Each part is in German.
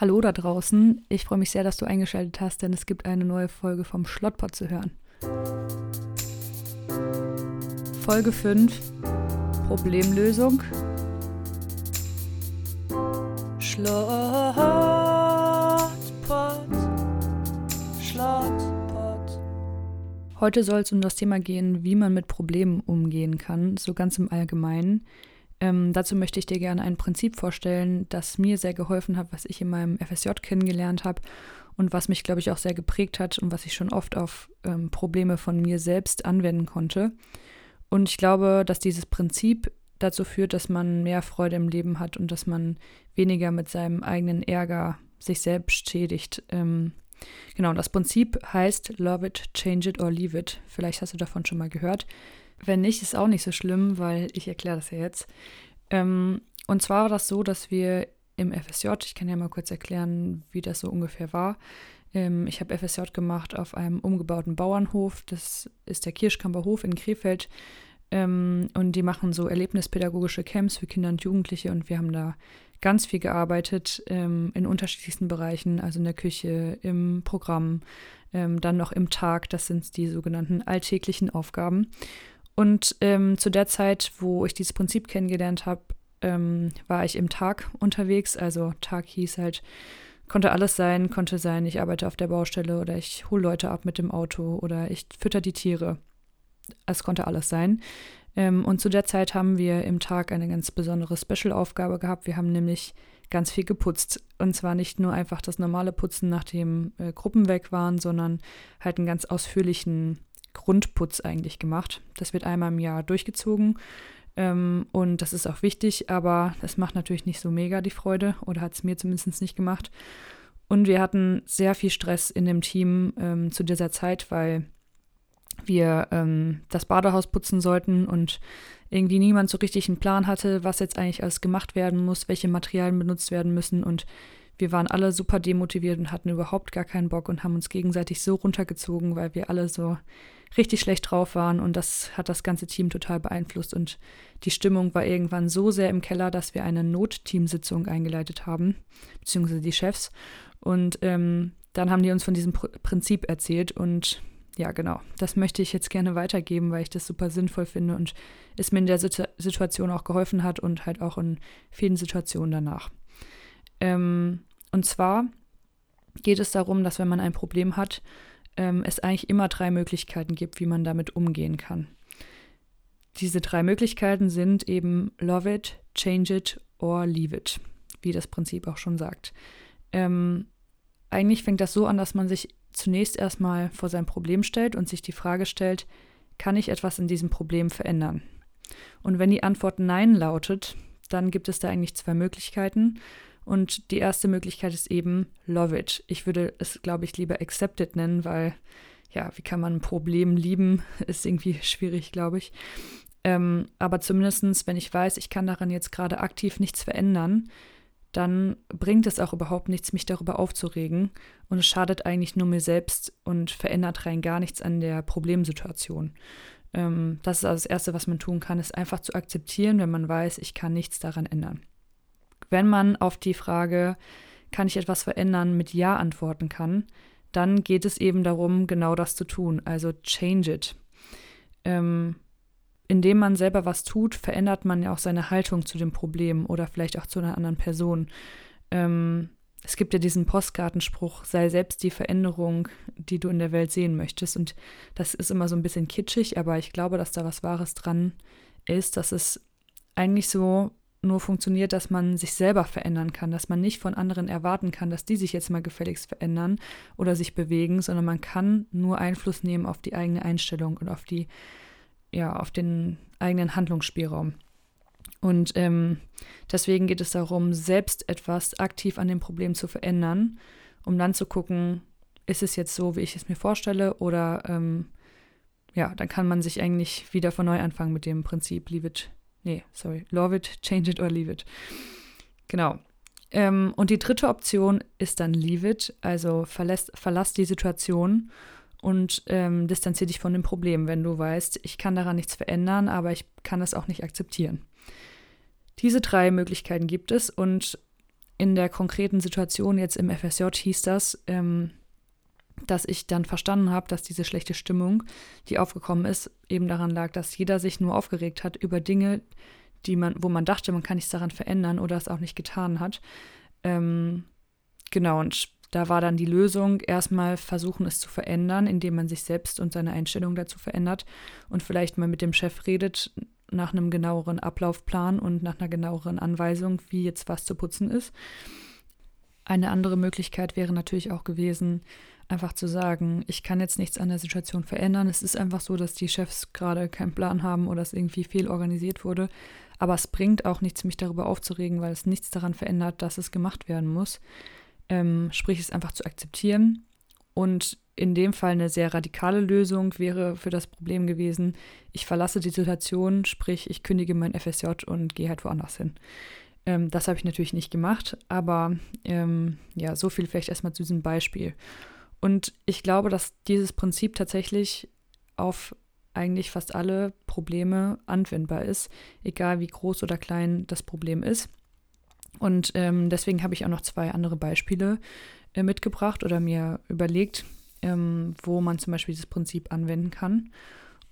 Hallo da draußen. Ich freue mich sehr, dass du eingeschaltet hast, denn es gibt eine neue Folge vom Schlottpot zu hören. Folge 5 Problemlösung. Schlottpot. Schlottpot. Heute soll es um das Thema gehen, wie man mit Problemen umgehen kann, so ganz im Allgemeinen. Ähm, dazu möchte ich dir gerne ein Prinzip vorstellen, das mir sehr geholfen hat, was ich in meinem FSJ kennengelernt habe und was mich, glaube ich, auch sehr geprägt hat und was ich schon oft auf ähm, Probleme von mir selbst anwenden konnte. Und ich glaube, dass dieses Prinzip dazu führt, dass man mehr Freude im Leben hat und dass man weniger mit seinem eigenen Ärger sich selbst schädigt. Ähm, genau, das Prinzip heißt Love it, change it or leave it. Vielleicht hast du davon schon mal gehört. Wenn nicht, ist auch nicht so schlimm, weil ich erkläre das ja jetzt. Ähm, und zwar war das so, dass wir im FSJ, ich kann ja mal kurz erklären, wie das so ungefähr war. Ähm, ich habe FSJ gemacht auf einem umgebauten Bauernhof. Das ist der Kirschkamper Hof in Krefeld. Ähm, und die machen so erlebnispädagogische Camps für Kinder und Jugendliche. Und wir haben da ganz viel gearbeitet ähm, in unterschiedlichsten Bereichen, also in der Küche, im Programm, ähm, dann noch im Tag. Das sind die sogenannten alltäglichen Aufgaben. Und ähm, zu der Zeit, wo ich dieses Prinzip kennengelernt habe, ähm, war ich im Tag unterwegs. Also Tag hieß halt, konnte alles sein, konnte sein, ich arbeite auf der Baustelle oder ich hole Leute ab mit dem Auto oder ich fütter die Tiere. Es konnte alles sein. Ähm, und zu der Zeit haben wir im Tag eine ganz besondere Special-Aufgabe gehabt. Wir haben nämlich ganz viel geputzt. Und zwar nicht nur einfach das normale Putzen, nachdem äh, Gruppen weg waren, sondern halt einen ganz ausführlichen Grundputz eigentlich gemacht. Das wird einmal im Jahr durchgezogen ähm, und das ist auch wichtig, aber es macht natürlich nicht so mega die Freude oder hat es mir zumindest nicht gemacht. Und wir hatten sehr viel Stress in dem Team ähm, zu dieser Zeit, weil wir ähm, das Badehaus putzen sollten und irgendwie niemand so richtig einen Plan hatte, was jetzt eigentlich alles gemacht werden muss, welche Materialien benutzt werden müssen und wir waren alle super demotiviert und hatten überhaupt gar keinen Bock und haben uns gegenseitig so runtergezogen, weil wir alle so richtig schlecht drauf waren und das hat das ganze Team total beeinflusst und die Stimmung war irgendwann so sehr im Keller, dass wir eine Notteamsitzung eingeleitet haben, beziehungsweise die Chefs und ähm, dann haben die uns von diesem Pr Prinzip erzählt und ja, genau, das möchte ich jetzt gerne weitergeben, weil ich das super sinnvoll finde und es mir in der Situ Situation auch geholfen hat und halt auch in vielen Situationen danach. Ähm, und zwar geht es darum, dass wenn man ein Problem hat, ähm, es eigentlich immer drei Möglichkeiten gibt, wie man damit umgehen kann. Diese drei Möglichkeiten sind eben Love it, Change it or Leave it, wie das Prinzip auch schon sagt. Ähm, eigentlich fängt das so an, dass man sich zunächst erstmal vor sein Problem stellt und sich die Frage stellt, kann ich etwas in diesem Problem verändern? Und wenn die Antwort Nein lautet, dann gibt es da eigentlich zwei Möglichkeiten. Und die erste Möglichkeit ist eben Love It. Ich würde es, glaube ich, lieber Accepted nennen, weil, ja, wie kann man ein Problem lieben, ist irgendwie schwierig, glaube ich. Ähm, aber zumindest, wenn ich weiß, ich kann daran jetzt gerade aktiv nichts verändern, dann bringt es auch überhaupt nichts, mich darüber aufzuregen. Und es schadet eigentlich nur mir selbst und verändert rein gar nichts an der Problemsituation. Ähm, das ist also das Erste, was man tun kann, ist einfach zu akzeptieren, wenn man weiß, ich kann nichts daran ändern wenn man auf die Frage, kann ich etwas verändern, mit Ja antworten kann, dann geht es eben darum, genau das zu tun, also change it. Ähm, indem man selber was tut, verändert man ja auch seine Haltung zu dem Problem oder vielleicht auch zu einer anderen Person. Ähm, es gibt ja diesen Postkartenspruch, sei selbst die Veränderung, die du in der Welt sehen möchtest. Und das ist immer so ein bisschen kitschig, aber ich glaube, dass da was Wahres dran ist, dass es eigentlich so nur funktioniert, dass man sich selber verändern kann, dass man nicht von anderen erwarten kann, dass die sich jetzt mal gefälligst verändern oder sich bewegen, sondern man kann nur Einfluss nehmen auf die eigene Einstellung und auf die, ja, auf den eigenen Handlungsspielraum. Und ähm, deswegen geht es darum, selbst etwas aktiv an dem Problem zu verändern, um dann zu gucken, ist es jetzt so, wie ich es mir vorstelle, oder ähm, ja, dann kann man sich eigentlich wieder von neu anfangen mit dem Prinzip Leave it Nee, sorry. Love it, change it or leave it. Genau. Ähm, und die dritte Option ist dann leave it, also verlass, verlass die Situation und ähm, distanziere dich von dem Problem, wenn du weißt, ich kann daran nichts verändern, aber ich kann es auch nicht akzeptieren. Diese drei Möglichkeiten gibt es und in der konkreten Situation jetzt im FSJ hieß das, ähm, dass ich dann verstanden habe, dass diese schlechte Stimmung, die aufgekommen ist, eben daran lag, dass jeder sich nur aufgeregt hat über Dinge, die man, wo man dachte, man kann nichts daran verändern oder es auch nicht getan hat. Ähm, genau, und da war dann die Lösung, erstmal versuchen, es zu verändern, indem man sich selbst und seine Einstellung dazu verändert und vielleicht mal mit dem Chef redet nach einem genaueren Ablaufplan und nach einer genaueren Anweisung, wie jetzt was zu putzen ist. Eine andere Möglichkeit wäre natürlich auch gewesen, einfach zu sagen, ich kann jetzt nichts an der Situation verändern. Es ist einfach so, dass die Chefs gerade keinen Plan haben oder es irgendwie fehl organisiert wurde. Aber es bringt auch nichts, mich darüber aufzuregen, weil es nichts daran verändert, dass es gemacht werden muss. Ähm, sprich, es einfach zu akzeptieren. Und in dem Fall eine sehr radikale Lösung wäre für das Problem gewesen, ich verlasse die Situation, sprich, ich kündige mein FSJ und gehe halt woanders hin. Ähm, das habe ich natürlich nicht gemacht, aber ähm, ja, so viel vielleicht erstmal zu diesem Beispiel. Und ich glaube, dass dieses Prinzip tatsächlich auf eigentlich fast alle Probleme anwendbar ist, egal wie groß oder klein das Problem ist. Und ähm, deswegen habe ich auch noch zwei andere Beispiele äh, mitgebracht oder mir überlegt, ähm, wo man zum Beispiel dieses Prinzip anwenden kann.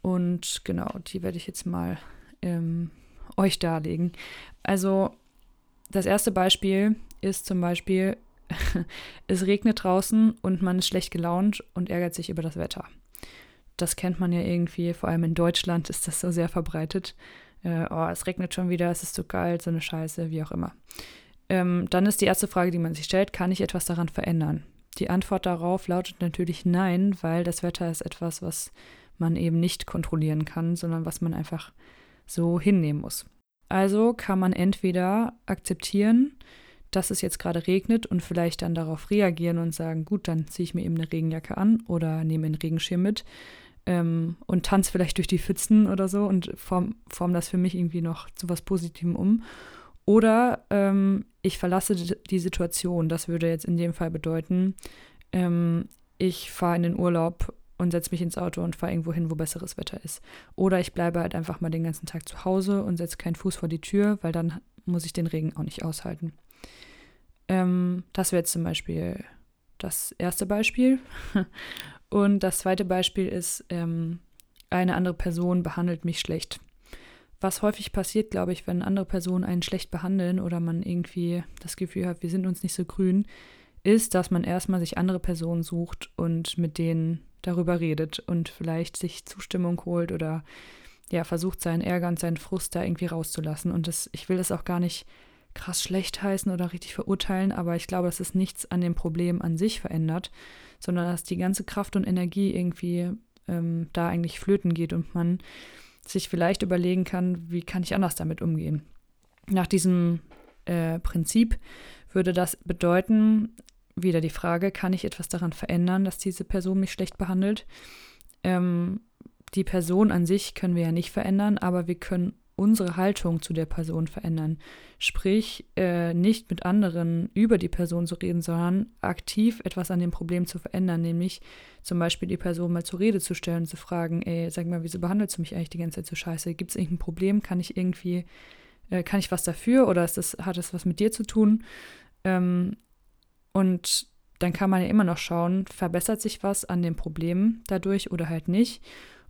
Und genau, die werde ich jetzt mal ähm, euch darlegen. Also das erste Beispiel ist zum Beispiel, es regnet draußen und man ist schlecht gelaunt und ärgert sich über das Wetter. Das kennt man ja irgendwie, vor allem in Deutschland ist das so sehr verbreitet. Äh, oh, es regnet schon wieder, es ist zu kalt, so eine Scheiße, wie auch immer. Ähm, dann ist die erste Frage, die man sich stellt, kann ich etwas daran verändern? Die Antwort darauf lautet natürlich nein, weil das Wetter ist etwas, was man eben nicht kontrollieren kann, sondern was man einfach so hinnehmen muss. Also kann man entweder akzeptieren, dass es jetzt gerade regnet und vielleicht dann darauf reagieren und sagen, gut, dann ziehe ich mir eben eine Regenjacke an oder nehme einen Regenschirm mit ähm, und tanze vielleicht durch die Pfützen oder so und form, form das für mich irgendwie noch zu was Positivem um. Oder ähm, ich verlasse die Situation. Das würde jetzt in dem Fall bedeuten, ähm, ich fahre in den Urlaub und setze mich ins Auto und fahre irgendwo hin, wo besseres Wetter ist. Oder ich bleibe halt einfach mal den ganzen Tag zu Hause und setze keinen Fuß vor die Tür, weil dann muss ich den Regen auch nicht aushalten. Ähm, das wäre jetzt zum Beispiel das erste Beispiel. Und das zweite Beispiel ist, ähm, eine andere Person behandelt mich schlecht. Was häufig passiert, glaube ich, wenn andere Personen einen schlecht behandeln oder man irgendwie das Gefühl hat, wir sind uns nicht so grün, ist, dass man erstmal sich andere Personen sucht und mit denen darüber redet und vielleicht sich Zustimmung holt oder ja, versucht, seinen Ärger und seinen Frust da irgendwie rauszulassen. Und das, ich will das auch gar nicht krass schlecht heißen oder richtig verurteilen, aber ich glaube, dass es nichts an dem Problem an sich verändert, sondern dass die ganze Kraft und Energie irgendwie ähm, da eigentlich flöten geht und man sich vielleicht überlegen kann, wie kann ich anders damit umgehen. Nach diesem äh, Prinzip würde das bedeuten, wieder die Frage, kann ich etwas daran verändern, dass diese Person mich schlecht behandelt? Ähm, die Person an sich können wir ja nicht verändern, aber wir können unsere Haltung zu der Person verändern. Sprich, äh, nicht mit anderen über die Person zu reden, sondern aktiv etwas an dem Problem zu verändern, nämlich zum Beispiel die Person mal zur Rede zu stellen und zu fragen, ey, sag mal, wieso behandelst du mich eigentlich die ganze Zeit so scheiße? Gibt es irgendein Problem? Kann ich irgendwie, äh, kann ich was dafür oder das, hat es was mit dir zu tun? Ähm, und dann kann man ja immer noch schauen, verbessert sich was an dem Problem dadurch oder halt nicht.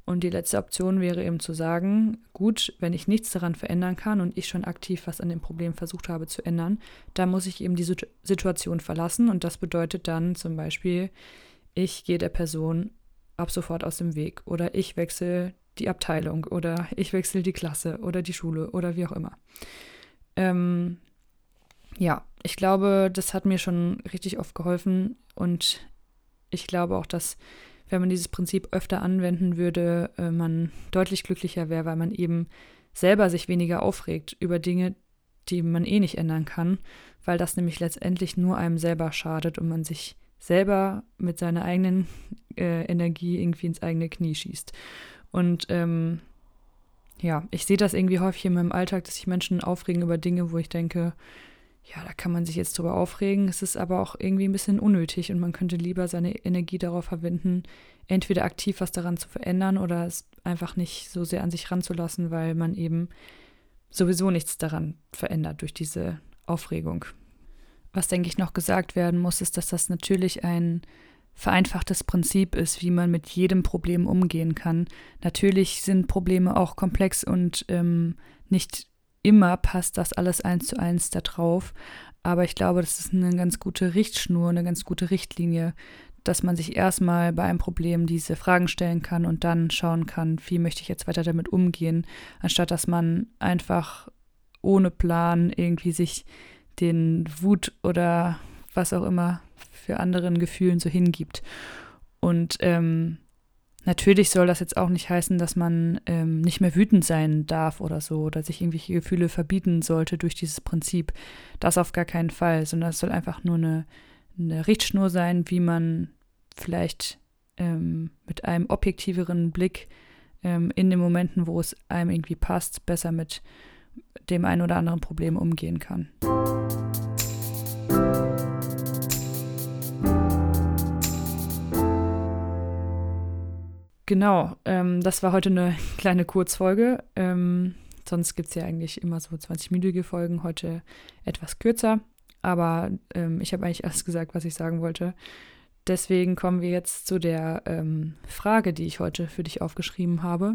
Und die letzte Option wäre eben zu sagen, gut, wenn ich nichts daran verändern kann und ich schon aktiv was an dem Problem versucht habe zu ändern, dann muss ich eben die Situation verlassen. Und das bedeutet dann zum Beispiel, ich gehe der Person ab sofort aus dem Weg oder ich wechsle die Abteilung oder ich wechsle die Klasse oder die Schule oder wie auch immer. Ähm, ja, ich glaube, das hat mir schon richtig oft geholfen und ich glaube auch, dass wenn man dieses Prinzip öfter anwenden würde, äh, man deutlich glücklicher wäre, weil man eben selber sich weniger aufregt über Dinge, die man eh nicht ändern kann, weil das nämlich letztendlich nur einem selber schadet und man sich selber mit seiner eigenen äh, Energie irgendwie ins eigene Knie schießt. Und ähm, ja, ich sehe das irgendwie häufig in meinem Alltag, dass sich Menschen aufregen über Dinge, wo ich denke, ja, da kann man sich jetzt drüber aufregen. Es ist aber auch irgendwie ein bisschen unnötig und man könnte lieber seine Energie darauf verwenden, entweder aktiv was daran zu verändern oder es einfach nicht so sehr an sich ranzulassen, weil man eben sowieso nichts daran verändert durch diese Aufregung. was denke ich noch gesagt werden muss, ist, dass das natürlich ein vereinfachtes Prinzip ist, wie man mit jedem Problem umgehen kann. Natürlich sind Probleme auch komplex und ähm, nicht immer passt das alles eins zu eins da drauf. Aber ich glaube, das ist eine ganz gute Richtschnur, eine ganz gute Richtlinie, dass man sich erstmal bei einem Problem diese Fragen stellen kann und dann schauen kann, wie möchte ich jetzt weiter damit umgehen, anstatt dass man einfach ohne Plan irgendwie sich den Wut oder was auch immer für anderen Gefühlen so hingibt. Und ähm, natürlich soll das jetzt auch nicht heißen, dass man ähm, nicht mehr wütend sein darf oder so oder sich irgendwelche Gefühle verbieten sollte durch dieses Prinzip. Das auf gar keinen Fall, sondern es soll einfach nur eine, eine Richtschnur sein, wie man vielleicht ähm, mit einem objektiveren Blick ähm, in den Momenten, wo es einem irgendwie passt, besser mit dem einen oder anderen Problem umgehen kann. Genau, ähm, das war heute eine kleine Kurzfolge. Ähm, sonst gibt es ja eigentlich immer so 20-minütige Folgen, heute etwas kürzer. Aber ähm, ich habe eigentlich alles gesagt, was ich sagen wollte. Deswegen kommen wir jetzt zu der ähm, Frage, die ich heute für dich aufgeschrieben habe.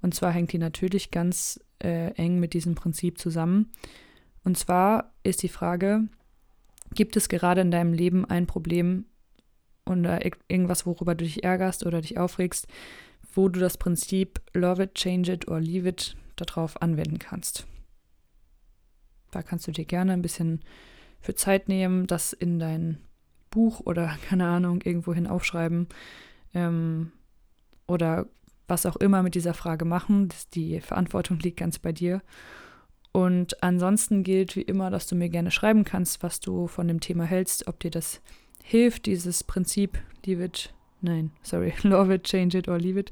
Und zwar hängt die natürlich ganz äh, eng mit diesem Prinzip zusammen. Und zwar ist die Frage, gibt es gerade in deinem Leben ein Problem oder irgendwas, worüber du dich ärgerst oder dich aufregst, wo du das Prinzip Love it, change it or leave it darauf anwenden kannst? Da kannst du dir gerne ein bisschen für Zeit nehmen, das in dein Buch oder keine Ahnung irgendwohin aufschreiben ähm, oder was auch immer mit dieser Frage machen. Das, die Verantwortung liegt ganz bei dir. Und ansonsten gilt wie immer, dass du mir gerne schreiben kannst, was du von dem Thema hältst, ob dir das hilft, dieses Prinzip, leave it, nein, sorry, love it, change it or leave it.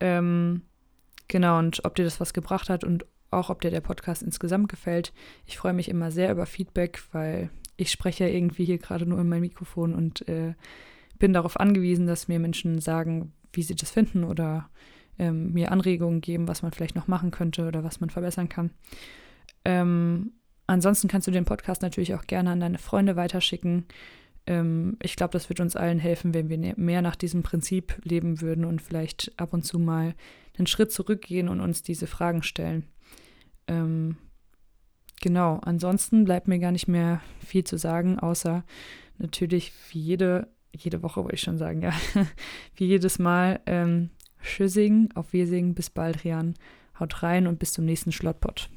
Ähm, genau, und ob dir das was gebracht hat und auch ob dir der Podcast insgesamt gefällt. Ich freue mich immer sehr über Feedback, weil ich spreche ja irgendwie hier gerade nur in mein Mikrofon und äh, bin darauf angewiesen, dass mir Menschen sagen, wie sie das finden oder ähm, mir Anregungen geben, was man vielleicht noch machen könnte oder was man verbessern kann. Ähm, ansonsten kannst du den Podcast natürlich auch gerne an deine Freunde weiterschicken. Ähm, ich glaube, das wird uns allen helfen, wenn wir ne-, mehr nach diesem Prinzip leben würden und vielleicht ab und zu mal einen Schritt zurückgehen und uns diese Fragen stellen. Ähm, genau, ansonsten bleibt mir gar nicht mehr viel zu sagen, außer natürlich wie jede jede Woche wollte ich schon sagen, ja, wie jedes Mal. Ähm, Tschüssing, auf Wirsing, bis bald, Rian. Haut rein und bis zum nächsten Schlottpot.